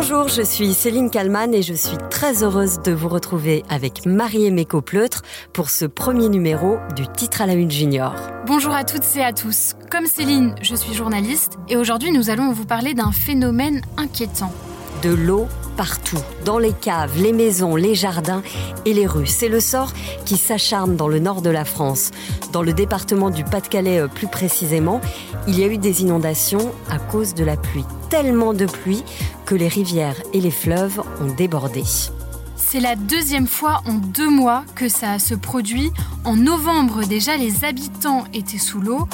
Bonjour, je suis Céline Kalman et je suis très heureuse de vous retrouver avec Marie-Aimée Pleutre pour ce premier numéro du Titre à la Une Junior. Bonjour à toutes et à tous. Comme Céline, je suis journaliste et aujourd'hui nous allons vous parler d'un phénomène inquiétant. De l'eau partout, dans les caves, les maisons, les jardins et les rues. C'est le sort qui s'acharne dans le nord de la France. Dans le département du Pas-de-Calais euh, plus précisément, il y a eu des inondations à cause de la pluie. Tellement de pluie que les rivières et les fleuves ont débordé. C'est la deuxième fois en deux mois que ça se produit. En novembre déjà, les habitants étaient sous l'eau.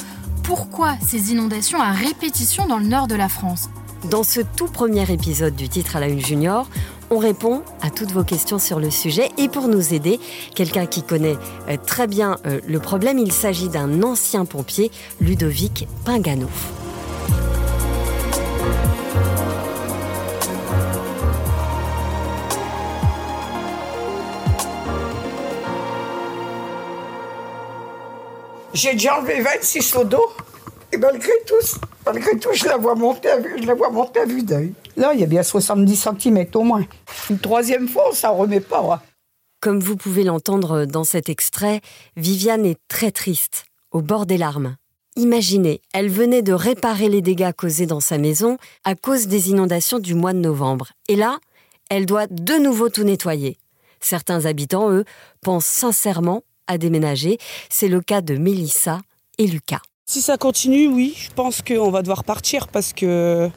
Pourquoi ces inondations à répétition dans le nord de la France? Dans ce tout premier épisode du titre à la Une Junior, on répond à toutes vos questions sur le sujet et pour nous aider, quelqu'un qui connaît euh, très bien euh, le problème, il s'agit d'un ancien pompier, Ludovic Pingano. J'ai déjà enlevé 26 seaux d'eau malgré tout, malgré tout, je la vois monter à vue, je la vois monter à vue d'œil. Là, il y a bien 70 cm au moins. Une troisième fois, ça ne remet pas. Hein. Comme vous pouvez l'entendre dans cet extrait, Viviane est très triste, au bord des larmes. Imaginez, elle venait de réparer les dégâts causés dans sa maison à cause des inondations du mois de novembre. Et là, elle doit de nouveau tout nettoyer. Certains habitants, eux, pensent sincèrement à déménager. C'est le cas de Mélissa et Lucas. Si ça continue, oui, je pense qu'on va devoir partir parce que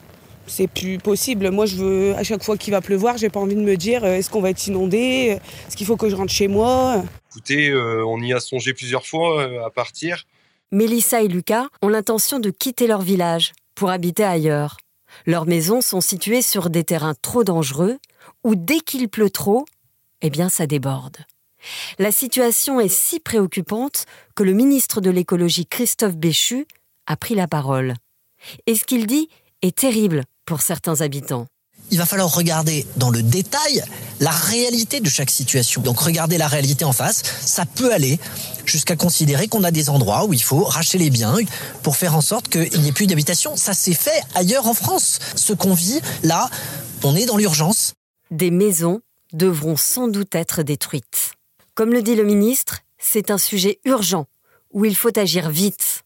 c'est plus possible. Moi, je veux, à chaque fois qu'il va pleuvoir, j'ai pas envie de me dire euh, est-ce qu'on va être inondé Est-ce qu'il faut que je rentre chez moi? Écoutez, euh, on y a songé plusieurs fois euh, à partir. Mélissa et Lucas ont l'intention de quitter leur village pour habiter ailleurs. Leurs maisons sont situées sur des terrains trop dangereux où dès qu'il pleut trop, eh bien ça déborde. La situation est si préoccupante que le ministre de l'écologie Christophe Béchu a pris la parole. Et ce qu'il dit est terrible pour certains habitants. Il va falloir regarder dans le détail la réalité de chaque situation. Donc regarder la réalité en face, ça peut aller jusqu'à considérer qu'on a des endroits où il faut racheter les biens pour faire en sorte qu'il n'y ait plus d'habitation. Ça s'est fait ailleurs en France. Ce qu'on vit là, on est dans l'urgence. Des maisons devront sans doute être détruites. Comme le dit le ministre, c'est un sujet urgent où il faut agir vite.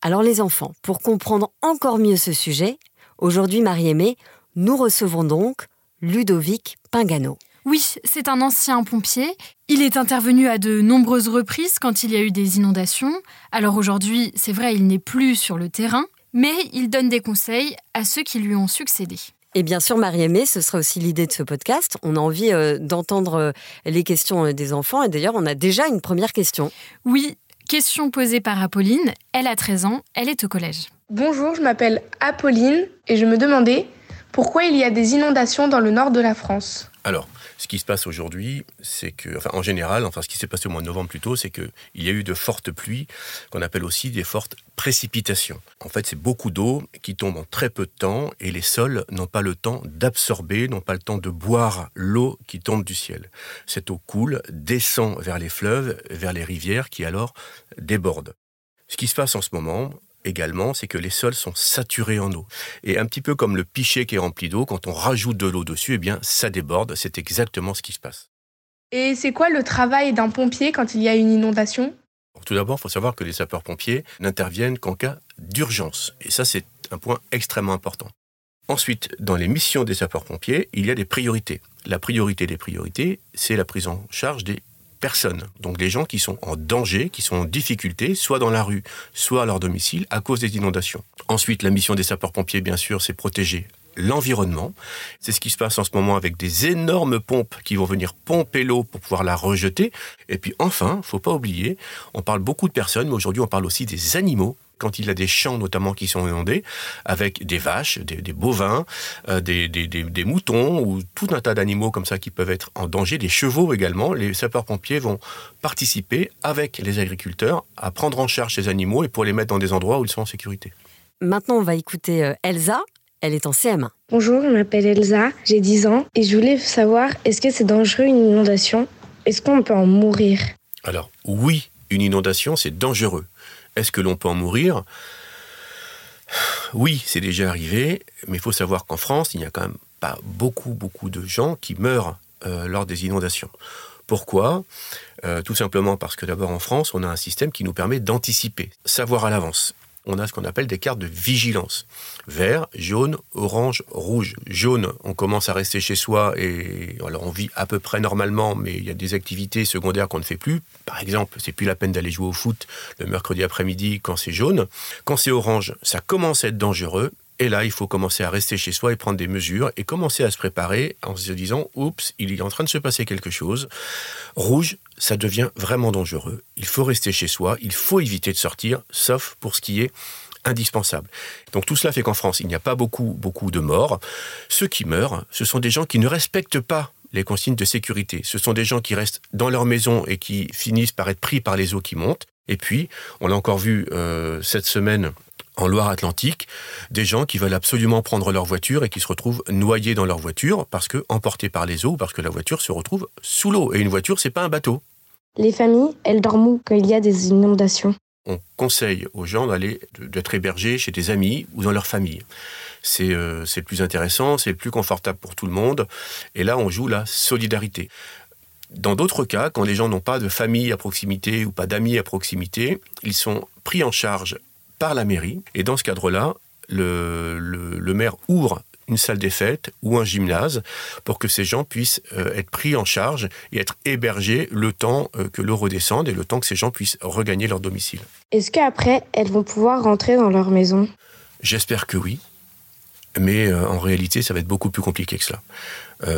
Alors les enfants, pour comprendre encore mieux ce sujet, aujourd'hui Marie-Aimée, nous recevons donc Ludovic Pingano. Oui, c'est un ancien pompier. Il est intervenu à de nombreuses reprises quand il y a eu des inondations. Alors aujourd'hui, c'est vrai, il n'est plus sur le terrain, mais il donne des conseils à ceux qui lui ont succédé. Et bien sûr, Marie-Aimée, ce sera aussi l'idée de ce podcast. On a envie euh, d'entendre euh, les questions euh, des enfants. Et d'ailleurs, on a déjà une première question. Oui, question posée par Apolline. Elle a 13 ans, elle est au collège. Bonjour, je m'appelle Apolline et je me demandais pourquoi il y a des inondations dans le nord de la France. Alors, ce qui se passe aujourd'hui, c'est que, en général, enfin, ce qui s'est passé au mois de novembre plutôt, c'est qu'il y a eu de fortes pluies, qu'on appelle aussi des fortes précipitations. En fait, c'est beaucoup d'eau qui tombe en très peu de temps et les sols n'ont pas le temps d'absorber, n'ont pas le temps de boire l'eau qui tombe du ciel. Cette eau coule, descend vers les fleuves, vers les rivières qui alors débordent. Ce qui se passe en ce moment, également, c'est que les sols sont saturés en eau. Et un petit peu comme le pichet qui est rempli d'eau, quand on rajoute de l'eau dessus, eh bien, ça déborde. C'est exactement ce qui se passe. Et c'est quoi le travail d'un pompier quand il y a une inondation? Tout d'abord, il faut savoir que les sapeurs-pompiers n'interviennent qu'en cas d'urgence. Et ça, c'est un point extrêmement important. Ensuite, dans les missions des sapeurs-pompiers, il y a des priorités. La priorité des priorités, c'est la prise en charge des personnes. Donc des gens qui sont en danger, qui sont en difficulté, soit dans la rue, soit à leur domicile, à cause des inondations. Ensuite, la mission des sapeurs-pompiers, bien sûr, c'est protéger l'environnement. C'est ce qui se passe en ce moment avec des énormes pompes qui vont venir pomper l'eau pour pouvoir la rejeter. Et puis enfin, faut pas oublier, on parle beaucoup de personnes, mais aujourd'hui on parle aussi des animaux quand il y a des champs notamment qui sont inondés, avec des vaches, des, bovins, euh, des, des, moutons ou tout un tas d'animaux comme ça qui peuvent être en danger, des chevaux également, les sapeurs-pompiers vont participer avec les agriculteurs à prendre en charge ces animaux et pour les mettre dans des endroits où ils sont en sécurité. Maintenant, on va écouter euh, Elsa. Elle est en CM1. Bonjour, je m'appelle Elsa, j'ai 10 ans et je voulais savoir, est-ce que c'est dangereux une inondation? Est-ce qu'on peut en mourir? Alors oui, une inondation, c'est dangereux. Est-ce que l'on peut en mourir? Oui, c'est déjà arrivé, mais il faut savoir qu'en France, il n'y a quand même pas beaucoup, beaucoup de gens qui meurent euh, lors des inondations. Pourquoi? Euh, Tout simplement parce que d'abord en France, on a un système qui nous permet d'anticiper, savoir à l'avance on a ce qu'on appelle des cartes de vigilance. Vert, jaune, orange, rouge. Jaune, on commence à rester chez soi et alors on vit à peu près normalement, mais il y a des activités secondaires qu'on ne fait plus. Par exemple, c'est plus la peine d'aller jouer au foot le mercredi après-midi quand c'est jaune. Quand c'est orange, ça commence à être dangereux et là, il faut commencer à rester chez soi et prendre des mesures et commencer à se préparer en se disant, oups, il est en train de se passer quelque chose. Rouge, ça devient vraiment dangereux. Il faut rester chez soi, il faut éviter de sortir, sauf pour ce qui est indispensable. Donc tout cela fait qu'en France, il n'y a pas beaucoup, beaucoup de morts. Ceux qui meurent, ce sont des gens qui ne respectent pas les consignes de sécurité. Ce sont des gens qui restent dans leur maison et qui finissent par être pris par les eaux qui montent. Et puis, on l'a encore vu euh, cette semaine en Loire-Atlantique, des gens qui veulent absolument prendre leur voiture et qui se retrouvent noyés dans leur voiture parce que emportés par les eaux, parce que la voiture se retrouve sous l'eau. Et une voiture, c'est pas un bateau. Les familles, elles dorment où quand il y a des inondations? On conseille aux gens d'aller d'être hébergés chez des amis ou dans leur famille. C'est euh, le plus intéressant, c'est le plus confortable pour tout le monde. Et là, on joue la solidarité. Dans d'autres cas, quand les gens n'ont pas de famille à proximité ou pas d'amis à proximité, ils sont pris en charge par la mairie. Et dans ce cadre-là, le, le, maire ouvre une salle des fêtes ou un gymnase pour que ces gens puissent euh, être pris en charge et être hébergés le temps euh, que l'eau redescende et le temps que ces gens puissent regagner leur domicile. Est-ce qu'après, elles vont pouvoir rentrer dans leur maison? J'espère que oui. Mais euh, en réalité, ça va être beaucoup plus compliqué que cela.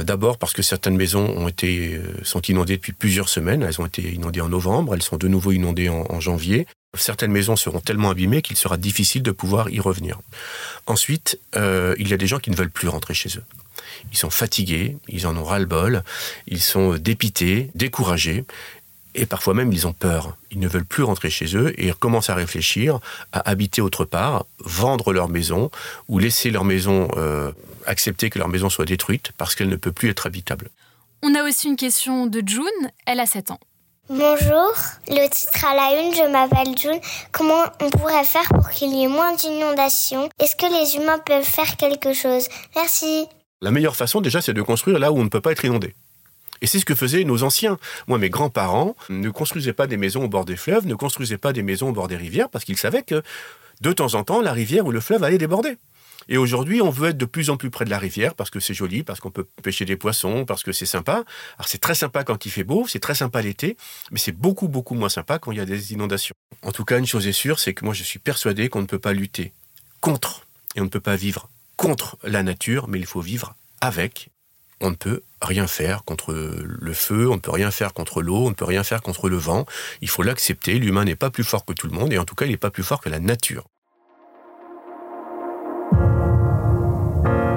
D'abord parce que certaines maisons ont été, sont inondées depuis plusieurs semaines. Elles ont été inondées en novembre, elles sont de nouveau inondées en janvier. Certaines maisons seront tellement abîmées qu'il sera difficile de pouvoir y revenir. Ensuite, euh, il y a des gens qui ne veulent plus rentrer chez eux. Ils sont fatigués, ils en ont ras-le-bol, ils sont dépités, découragés, et parfois même ils ont peur. Ils ne veulent plus rentrer chez eux et commencent à réfléchir à habiter autre part, vendre leur maison ou laisser leur maison, euh, accepter que leur maison soit détruite parce qu'elle ne peut plus être habitable. On a aussi une question de June, elle a 7 ans. Bonjour, le titre à la une, je m'appelle June. Comment on pourrait faire pour qu'il y ait moins d'inondations? Est-ce que les humains peuvent faire quelque chose? Merci. La meilleure façon déjà, c'est de construire là où on ne peut pas être inondé. Et c'est ce que faisaient nos anciens. Moi, mes grands-parents ne construisaient pas des maisons au bord des fleuves, ne construisaient pas des maisons au bord des rivières, parce qu'ils savaient que de temps en temps, la rivière ou le fleuve allait déborder. Et aujourd'hui, on veut être de plus en plus près de la rivière parce que c'est joli, parce qu'on peut pêcher des poissons, parce que c'est sympa. Alors c'est très sympa quand il fait beau, c'est très sympa l'été, mais c'est beaucoup, beaucoup moins sympa quand il y a des inondations. En tout cas, une chose est sûre, c'est que moi je suis persuadé qu'on ne peut pas lutter contre et on ne peut pas vivre contre la nature, mais il faut vivre avec. On ne peut rien faire contre le feu, on ne peut rien faire contre l'eau, on ne peut rien faire contre le vent. Il faut l'accepter. L'humain n'est pas plus fort que tout le monde et en tout cas, il n'est pas plus fort que la nature.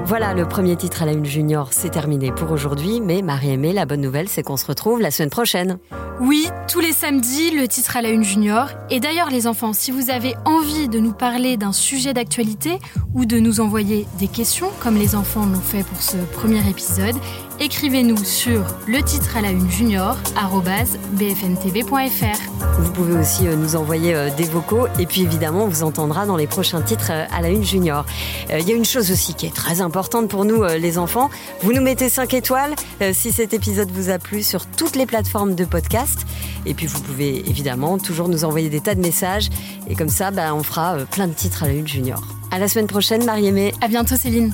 Voilà, le premier titre à la une junior, c'est terminé pour aujourd'hui, mais Marie-Aimée, la bonne nouvelle, c'est qu'on se retrouve la semaine prochaine. Oui, tous les samedis, le titre à la une junior. Et d'ailleurs, les enfants, si vous avez envie de nous parler d'un sujet d'actualité ou de nous envoyer des questions, comme les enfants l'ont fait pour ce premier épisode, écrivez-nous sur le titre à la une junior bfntv.fr. Vous pouvez aussi euh, nous envoyer euh, des vocaux et puis évidemment on vous entendra dans les prochains titres euh, à la une junior. Il y a une chose aussi qui est très importante pour nous les enfants, vous nous mettez 5 étoiles si cet épisode vous a plu sur toutes les plateformes de et puis vous pouvez évidemment toujours nous envoyer des tas de messages et comme ça bah, on fera plein de titres à la une junior. À la semaine prochaine Marie-Aimée. À bientôt Céline.